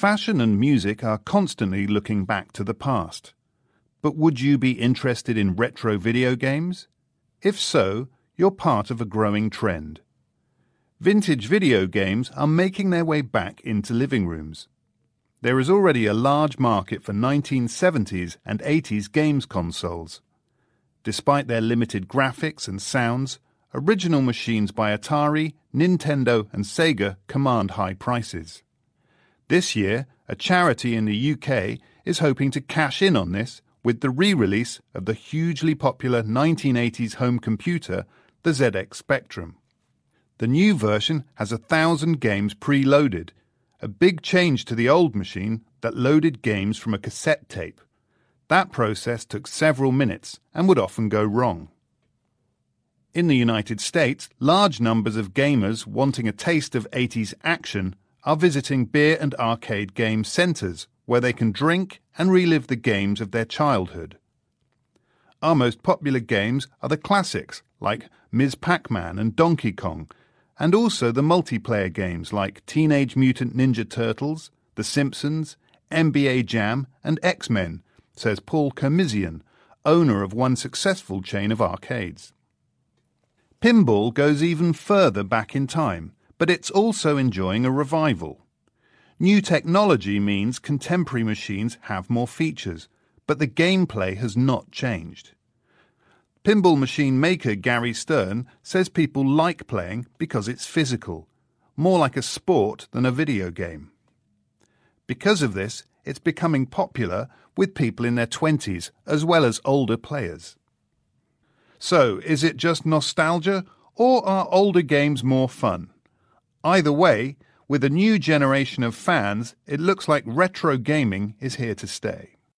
Fashion and music are constantly looking back to the past. But would you be interested in retro video games? If so, you're part of a growing trend. Vintage video games are making their way back into living rooms. There is already a large market for 1970s and 80s games consoles. Despite their limited graphics and sounds, original machines by Atari, Nintendo, and Sega command high prices. This year, a charity in the UK is hoping to cash in on this with the re release of the hugely popular 1980s home computer, the ZX Spectrum. The new version has a thousand games pre-loaded, a big change to the old machine that loaded games from a cassette tape. That process took several minutes and would often go wrong. In the United States, large numbers of gamers wanting a taste of 80s action are visiting beer and arcade game centres where they can drink and relive the games of their childhood. Our most popular games are the classics like Ms. Pac Man and Donkey Kong, and also the multiplayer games like Teenage Mutant Ninja Turtles, The Simpsons, NBA Jam, and X Men, says Paul Kermizian, owner of one successful chain of arcades. Pinball goes even further back in time but it's also enjoying a revival. New technology means contemporary machines have more features, but the gameplay has not changed. Pinball machine maker Gary Stern says people like playing because it's physical, more like a sport than a video game. Because of this, it's becoming popular with people in their 20s as well as older players. So, is it just nostalgia, or are older games more fun? Either way, with a new generation of fans, it looks like retro gaming is here to stay.